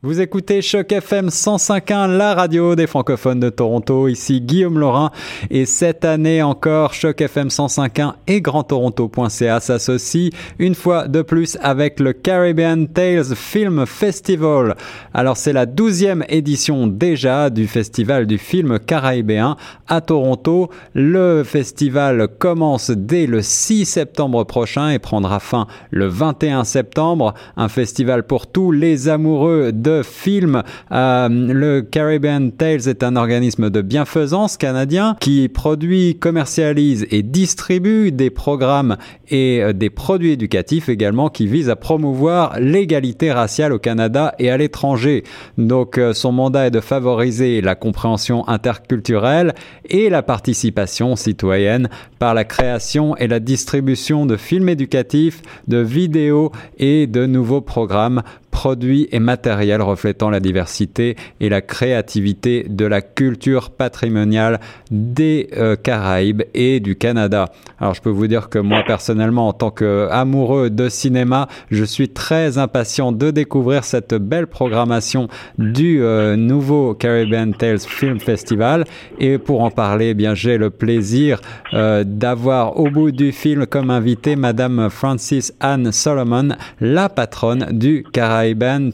Vous écoutez Choc FM 105.1, la radio des francophones de Toronto. Ici Guillaume Laurin. Et cette année encore, Choc FM 105.1 et GrandToronto.ca s'associent une fois de plus avec le Caribbean Tales Film Festival. Alors c'est la douzième édition déjà du festival du film caribéen à Toronto. Le festival commence dès le 6 septembre prochain et prendra fin le 21 septembre. Un festival pour tous les amoureux de film. Euh, le Caribbean Tales est un organisme de bienfaisance canadien qui produit, commercialise et distribue des programmes et euh, des produits éducatifs également qui visent à promouvoir l'égalité raciale au Canada et à l'étranger. Donc euh, son mandat est de favoriser la compréhension interculturelle et la participation citoyenne par la création et la distribution de films éducatifs, de vidéos et de nouveaux programmes produits et matériels reflétant la diversité et la créativité de la culture patrimoniale des euh, Caraïbes et du Canada. Alors je peux vous dire que moi personnellement en tant qu'amoureux de cinéma, je suis très impatient de découvrir cette belle programmation du euh, nouveau Caribbean Tales Film Festival et pour en parler, eh bien j'ai le plaisir euh, d'avoir au bout du film comme invité madame Francis Anne Solomon, la patronne du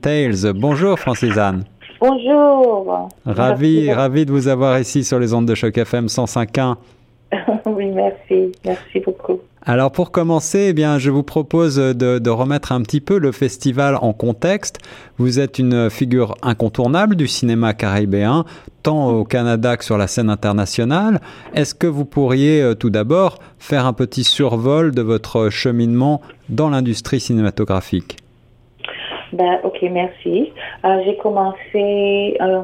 Tales. Bonjour Francis Anne. Bonjour. Ravi, ravi de vous avoir ici sur les ondes de choc FM 105.1. oui, merci. Merci beaucoup. Alors pour commencer, eh bien, je vous propose de, de, remettre un petit peu le festival en contexte. Vous êtes une figure incontournable du cinéma caribéen, tant au Canada que sur la scène internationale. Est-ce que vous pourriez euh, tout d'abord faire un petit survol de votre cheminement dans l'industrie cinématographique? Ben, ok, merci. Euh, j'ai commencé, euh,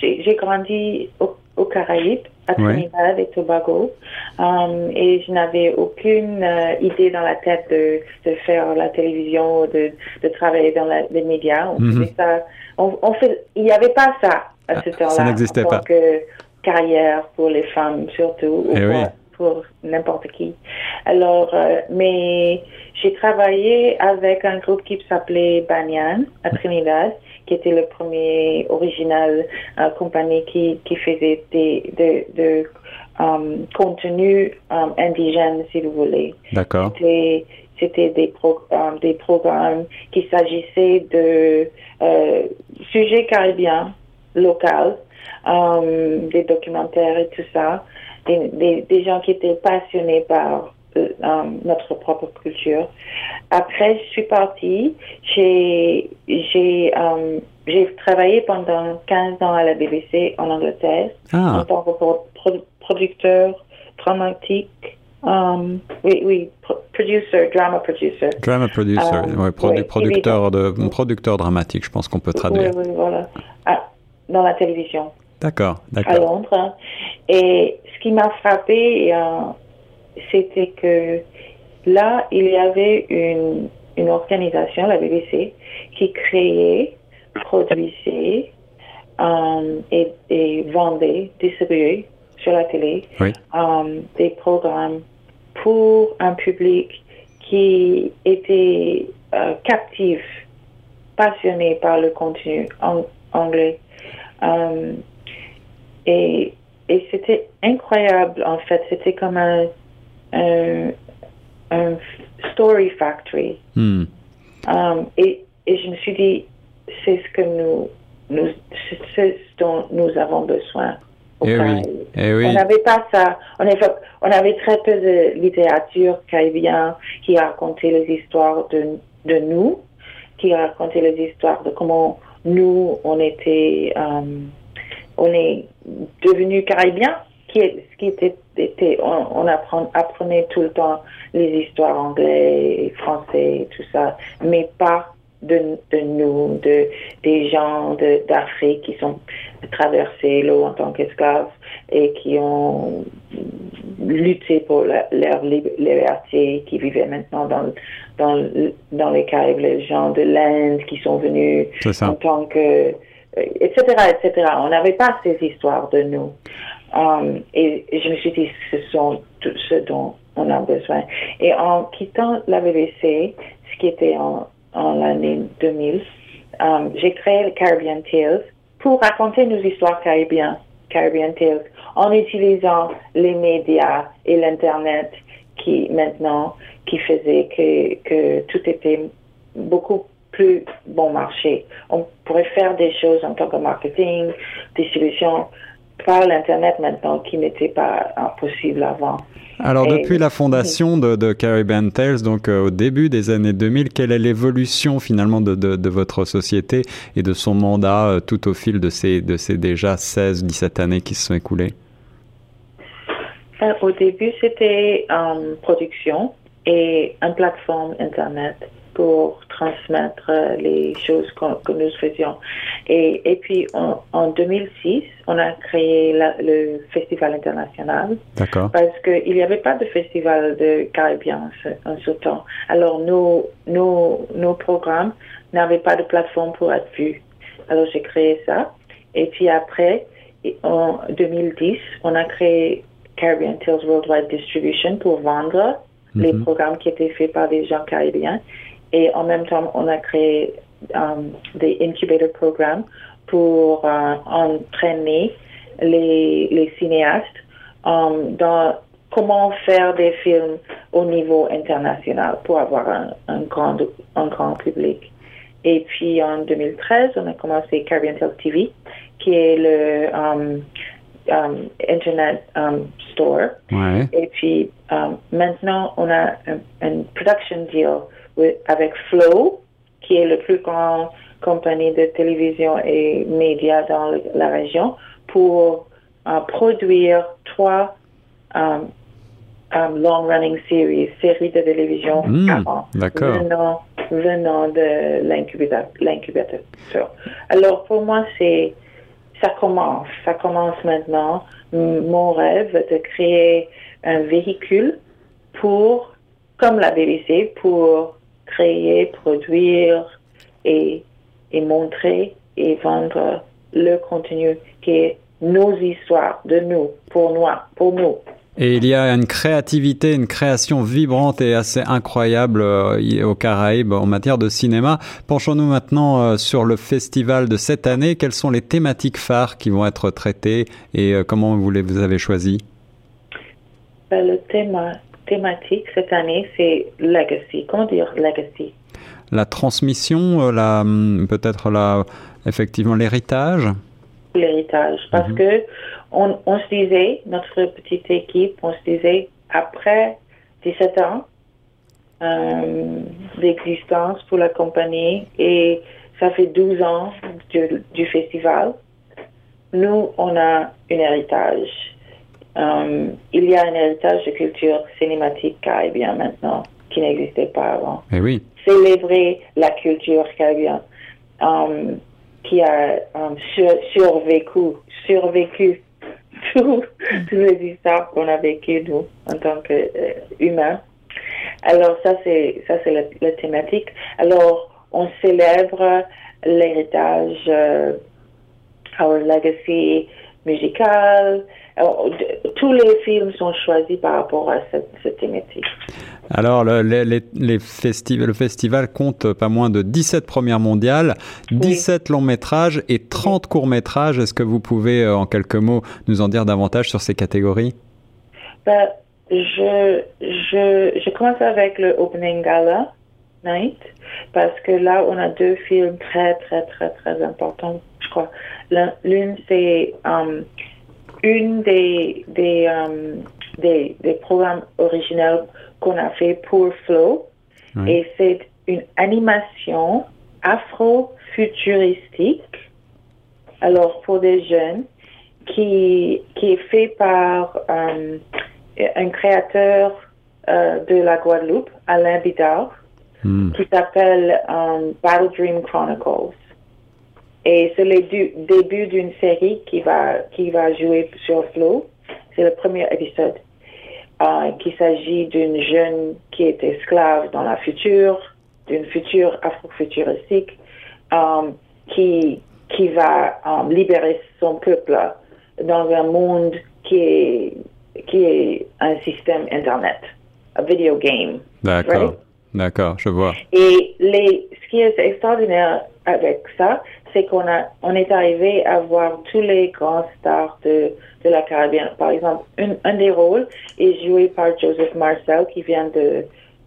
j'ai grandi au, au Caraïbes, à Trinidad et Tobago, um, et je n'avais aucune euh, idée dans la tête de, de faire la télévision, de, de travailler dans la, les médias. On faisait ça, on, on fait, il n'y avait pas ça à ce Ah, temps-là. ça n'existait pas. que carrière pour les femmes surtout, ou Eh pour, oui. pour n'importe qui. Alors, euh, mais j'ai travaillé avec un groupe qui s'appelait Banyan à Trinidad, qui était le premier original euh, compagnie qui, qui faisait des de, de um, contenu um, indigène, si vous voulez. D'accord. C'était c'était des, pro, um, des programmes qui s'agissaient de euh, sujets caribéens locaux, um, des documentaires et tout ça, des, des, des gens qui étaient passionnés par euh, notre propre culture. Après, je suis partie. J'ai j'ai j'ai travaillé pendant 15 ans à la BBC en Angleterre en Ah, tant que pro- pro- producteur dramatique. Um, oui, oui, pro- producer, drama producer. drama producer, Euh, produ- ouais, producteur, de, producteur dramatique, je pense qu'on peut Oui, traduire. oui, voilà. Ah, dans la télévision D'accord, à d'accord. Londres. hein. Et ce qui m'a frappé, euh, c'était que là, il y avait une, une organisation, la BBC, qui créait, produisait euh, et, et vendait, distribuait sur la télé Oui. euh, des programmes pour un public qui était euh, captif, passionné par le contenu en- anglais. Et et c'était incroyable, en fait. C'était comme un, un, un story factory. Hmm. Um, et, et je me suis dit, c'est ce que nous, nous ce dont nous avons besoin. au Eh oui, eh oui. On n'avait pas ça. On avait, on avait très peu de littérature caribéenne qui racontait les histoires de, de nous, qui racontait les histoires de comment nous, on était, euh, on est devenus caraïbiens, qui est, ce qui était, était on, on apprend, apprenait tout le temps les histoires anglais, français, tout ça, mais pas de, de nous, de, des gens de- d'Afrique qui sont traversés l'eau en tant qu'esclaves et qui ont lutté pour la- leur lib- liberté, qui vivaient maintenant dans, dans, le- dans les Caraïbes, les gens de l'Inde qui sont venus en tant que, etc., etc. On n'avait pas ces histoires de nous. Um, et, je me suis dit, ce sont tout ce dont on a besoin. Et en quittant la BBC, ce qui était en, l'année 2000, um, j'ai créé le Caribbean Tales pour raconter nos histoires caribéennes, Caribbean Tales, en utilisant les médias et l'Internet qui maintenant, qui faisait que, que tout était beaucoup plus bon marché. On pourrait faire des choses en tant que marketing, distribution par l'Internet maintenant qui n'était pas possible avant. Alors, depuis la fondation de, de Caribbean Tales, donc euh, au début des années 2000, quelle est l'évolution finalement de, de, de, votre société et de son mandat euh, tout au fil de ces, de ces déjà 16-17 années qui se sont écoulées? Euh, Au début, c'était en production et une plateforme Internet pour transmettre euh, les choses que, nous faisions. Et, et puis en, en, 2006, on a créé la, le Festival international. D'accord. Parce qu'il n'y avait pas de festival de Caribien en ce temps. Alors nos, nos, nos programmes n'avaient pas de plateforme pour être vus. Alors j'ai créé ça. Et puis après, en 2010, on a créé Caribbean Tales Worldwide Distribution pour vendre les mhm. programmes qui étaient faits par des gens caribéens. Et en même temps, on a créé um, des incubator programmes pour uh, entraîner les, les cinéastes um, dans comment faire des films au niveau international pour avoir un, un, grand, un grand public. Et puis en 2013, on a commencé Caribbean TV, qui est le um, um, Internet um, Store. Ouais. Et puis maintenant, on a un, un production deal avec Flow, qui est le plus grand compagnie de télévision et médias dans la région, pour uh, produire trois um, um, long-running series, séries de télévision mmh, venant, venant de l'incubateur. Alors pour moi, c'est ça commence, ça commence maintenant. Mon rêve de créer un véhicule pour, comme la BBC, pour créer, produire et, et montrer et vendre le contenu qui est nos histoires de nous, pour nous, pour nous. Et il y a une créativité, une création vibrante et assez incroyable euh, aux Caraïbes en matière de cinéma. Penchons-nous maintenant euh, sur le festival de cette année. Quelles sont les thématiques phares qui vont être traitées et euh, comment vous les vous avez choisies? Ben, Le thème thématique cette année, c'est legacy. Comment dire legacy? La transmission, euh, la hum, peut-être la effectivement l'héritage? L'héritage, parce mhm. que on, on, se disait, notre petite équipe, on se disait après 17 ans euh, d'existence pour la compagnie et ça fait 12 ans du, du festival, nous on a un héritage euh, il y a un héritage de culture cinématique caribéenne maintenant qui n'existait pas avant. Et eh oui. Célébrer la culture caribéenne um, qui a um, survécu, survécu toutes les histoires qu'on a vécues nous en tant qu'humains. Euh, Alors ça c'est ça c'est la, thématique. Alors on célèbre l'héritage, euh, our legacy musical, alors, tous les films sont choisis par rapport à cette, cette thématique. Alors, le, les, les le festival compte pas moins de 17 premières mondiales, 17 longs métrages et 30 courts métrages. Est-ce que vous pouvez, euh, en quelques mots, nous en dire davantage sur ces catégories? Ben, je, je, je commence avec le Opening Gala Night, parce que là, on a deux films très, très, très, très importants, je crois. L'une, c'est um, une des, des, euh, des, des, programmes originaux qu'on a fait pour Flow. Et c'est une animation afro-futuristique, alors pour des jeunes, qui, qui est fait par euh, un créateur euh, de la Guadeloupe, Alain Bidard, hmm. qui s'appelle Battle Dream Chronicles. Et c'est le début d'une série qui va, qui va jouer sur Flow. C'est le premier épisode. Euh, qu'il s'agit d'une jeune qui est esclave dans la future, d'une future afro-futuristique, euh, qui, qui va euh, libérer son peuple dans un monde qui est, qui est un système Internet, un video game. D'accord. D'accord, je vois. Et les, ce qui est extraordinaire avec ça, c'est qu'on a, on est arrivé à voir tous les grands stars de, de la Caribbean. Par exemple, un, un des rôles est joué par Joseph Marcel, qui vient de,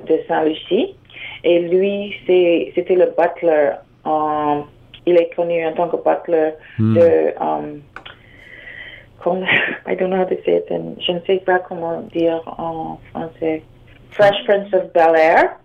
de Saint-Lucie. Et lui, c'est, c'était le butler. En, il est connu en tant que butler Hmm. de, um, I don't know how to say it. in- je ne sais pas comment dire en français. Fresh Prince of Bel Air.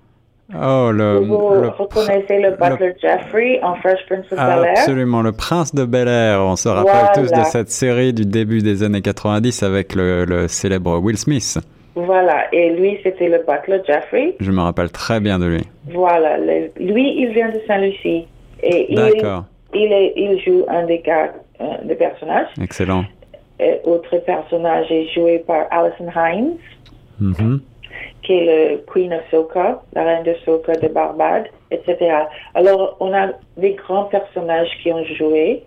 Oh, le, Vous le- reconnaissez le butler Jeffrey en Fresh Prince of Bel Air? Absolument, le prince de Bel Air. On se rappelle Voilà. tous de cette série du début des années 90 avec le, le célèbre Will Smith. Voilà. Et lui, c'était le butler Jeffrey. Je me rappelle très bien de lui. Voilà. Lui, il vient de Saint-Lucie. Et il, D'accord, il, est, il joue un des gars, euh, des personnages. excellent. Et autre personnage est joué par Alison Hines, Mhm. Qui est le Queen of Soca, la reine de Soca de Barbade, etc. Alors, on a des grands personnages qui ont joué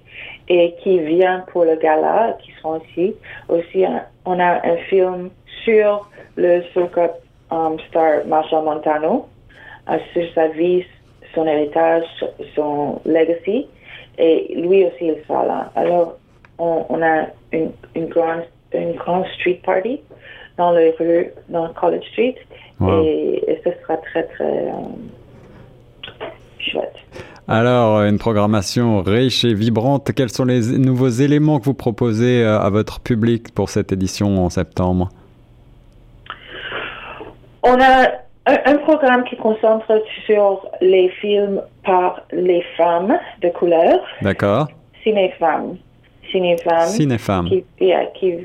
et qui viennent pour le gala, qui sont ici. Aussi, on a un film sur le Soca um, star Marshall Montano, euh, sur sa vie, son héritage, son legacy. Et lui aussi, il sera là. Alors, on, a une grande une grande street party dans les rues, dans College Street. Wow. Et, et ce sera très, très euh, chouette. Alors, une programmation riche et vibrante. Quels sont les nouveaux éléments que vous proposez euh, à votre public pour cette édition en septembre? On a un, un programme qui concentre sur les films par les femmes de couleur, D'accord ciné-femmes. Ciné-femmes. Cinéfemme. qui,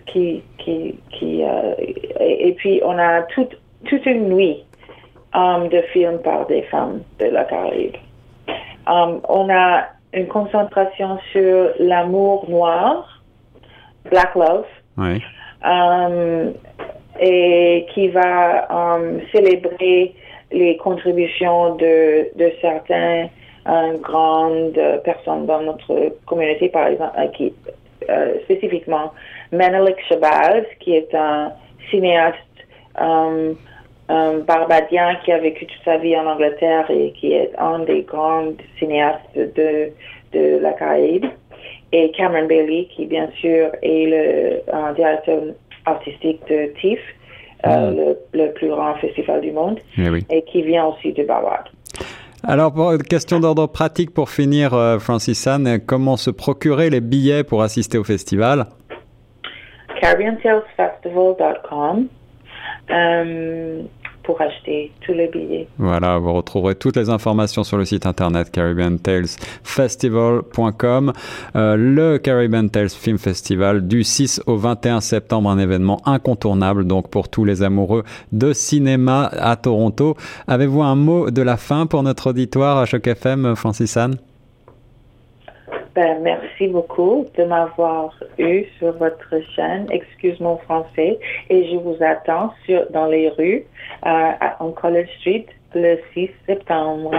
qui, qui, qui, euh, et, et puis on a toute, toute une nuit um, de films par des femmes de la Caraïbe. Um, on a une concentration sur l'amour noir, Black Love, Oui. um, et qui va célébrer les contributions de, de certains euh, grandes personnes dans notre communauté, par exemple, qui, euh, spécifiquement Menelik Shabazz, qui est un cinéaste um, un barbadien qui a vécu toute sa vie en Angleterre et qui est un des grands cinéastes de, de la Caraïbe. Et Cameron Bailey, qui bien sûr est le euh, directeur artistique de TIFF, euh, Mm. le, le plus grand festival du monde, Eh oui. et qui vient aussi de Barbade. Alors, pour une question d'ordre pratique pour finir, euh, Francis Anne, comment se procurer les billets pour assister au festival? CaribbeanTalesFestival.com euh, pour acheter tous les billets. Voilà, vous retrouverez toutes les informations sur le site internet caribbeantalesfestival.com. Euh, le Caribbean Tales Film Festival du 6 au 21 septembre, un événement incontournable donc pour tous les amoureux de cinéma à Toronto. Avez-vous un mot de la fin pour notre auditoire à Choc FM, Francis Anne? Ben, merci beaucoup de m'avoir eu sur votre chaîne. Excuse mon français. Et je vous attends sur, dans les rues euh, en College Street le 6 septembre.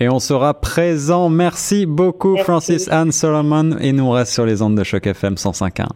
Et on sera présent. Merci beaucoup, Merci. Francis Anne Solomon. Et nous reste sur les ondes de Choc FM 105.1.